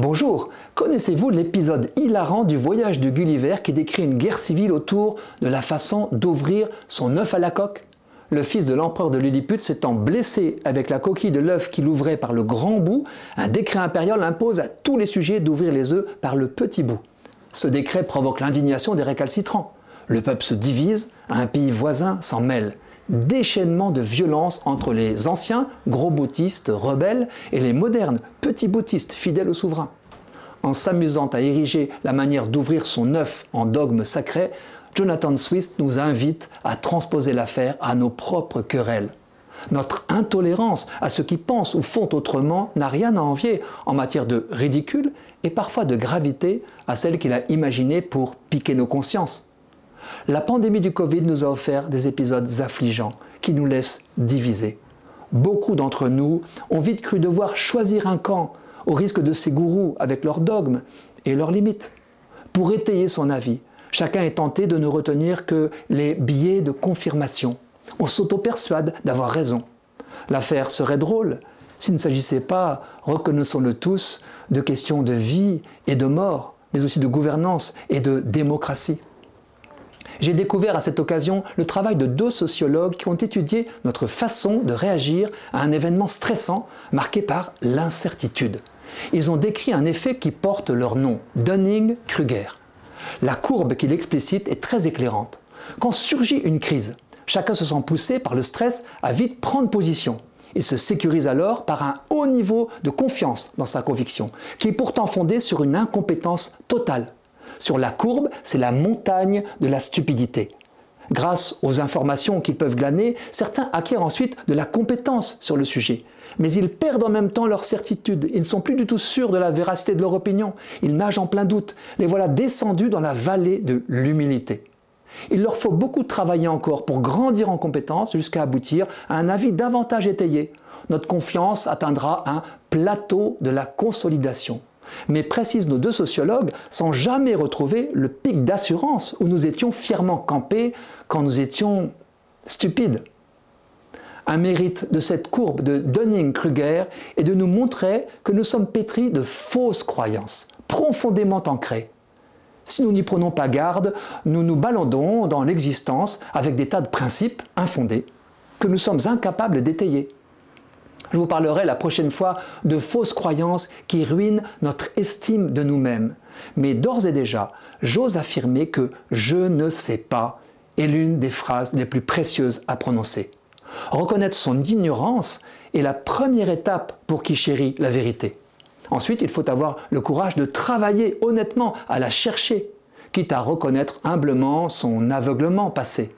Bonjour, connaissez-vous l'épisode hilarant du voyage de Gulliver qui décrit une guerre civile autour de la façon d'ouvrir son œuf à la coque? Le fils de l'empereur de Lilliput s'étant blessé avec la coquille de l'œuf qu'il ouvrait par le grand bout, un décret impérial impose à tous les sujets d'ouvrir les œufs par le petit bout. Ce décret provoque l'indignation des récalcitrants. Le peuple se divise, un pays voisin s'en mêle déchaînement de violence entre les anciens gros boutistes rebelles et les modernes petits boutistes fidèles au souverain. En s'amusant à ériger la manière d'ouvrir son œuf en dogme sacré, Jonathan Swift nous invite à transposer l'affaire à nos propres querelles. Notre intolérance à ceux qui pensent ou font autrement n'a rien à envier en matière de ridicule et parfois de gravité à celle qu'il a imaginée pour piquer nos consciences. La pandémie du Covid nous a offert des épisodes affligeants qui nous laissent divisés. Beaucoup d'entre nous ont vite cru devoir choisir un camp au risque de ces gourous avec leurs dogmes et leurs limites. Pour étayer son avis, chacun est tenté de ne retenir que les biais de confirmation. On s'auto-persuade d'avoir raison. L'affaire serait drôle s'il ne s'agissait pas, reconnaissons-le tous, de questions de vie et de mort, mais aussi de gouvernance et de démocratie. J'ai découvert à cette occasion le travail de deux sociologues qui ont étudié notre façon de réagir à un événement stressant marqué par l'incertitude. Ils ont décrit un effet qui porte leur nom, Dunning-Kruger. La courbe qu'il explicite est très éclairante. Quand surgit une crise, chacun se sent poussé par le stress à vite prendre position. Il se sécurise alors par un haut niveau de confiance dans sa conviction, qui est pourtant fondée sur une incompétence totale sur la courbe, c'est la montagne de la stupidité. Grâce aux informations qu'ils peuvent glaner, certains acquièrent ensuite de la compétence sur le sujet. Mais ils perdent en même temps leur certitude. Ils ne sont plus du tout sûrs de la véracité de leur opinion. Ils nagent en plein doute. Les voilà descendus dans la vallée de l'humilité. Il leur faut beaucoup travailler encore pour grandir en compétence jusqu'à aboutir à un avis davantage étayé. Notre confiance atteindra un plateau de la consolidation. Mais précisent nos deux sociologues, sans jamais retrouver le pic d'assurance où nous étions fièrement campés quand nous étions stupides. Un mérite de cette courbe de Dunning-Kruger est de nous montrer que nous sommes pétris de fausses croyances, profondément ancrées. Si nous n'y prenons pas garde, nous nous balandons dans l'existence avec des tas de principes infondés que nous sommes incapables d'étayer. Je vous parlerai la prochaine fois de fausses croyances qui ruinent notre estime de nous-mêmes. Mais d'ores et déjà, j'ose affirmer que je ne sais pas est l'une des phrases les plus précieuses à prononcer. Reconnaître son ignorance est la première étape pour qui chérit la vérité. Ensuite, il faut avoir le courage de travailler honnêtement à la chercher, quitte à reconnaître humblement son aveuglement passé.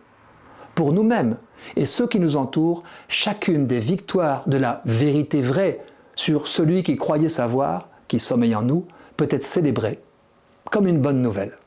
Pour nous-mêmes, et ceux qui nous entourent, chacune des victoires de la vérité vraie sur celui qui croyait savoir, qui sommeille en nous, peut être célébrée comme une bonne nouvelle.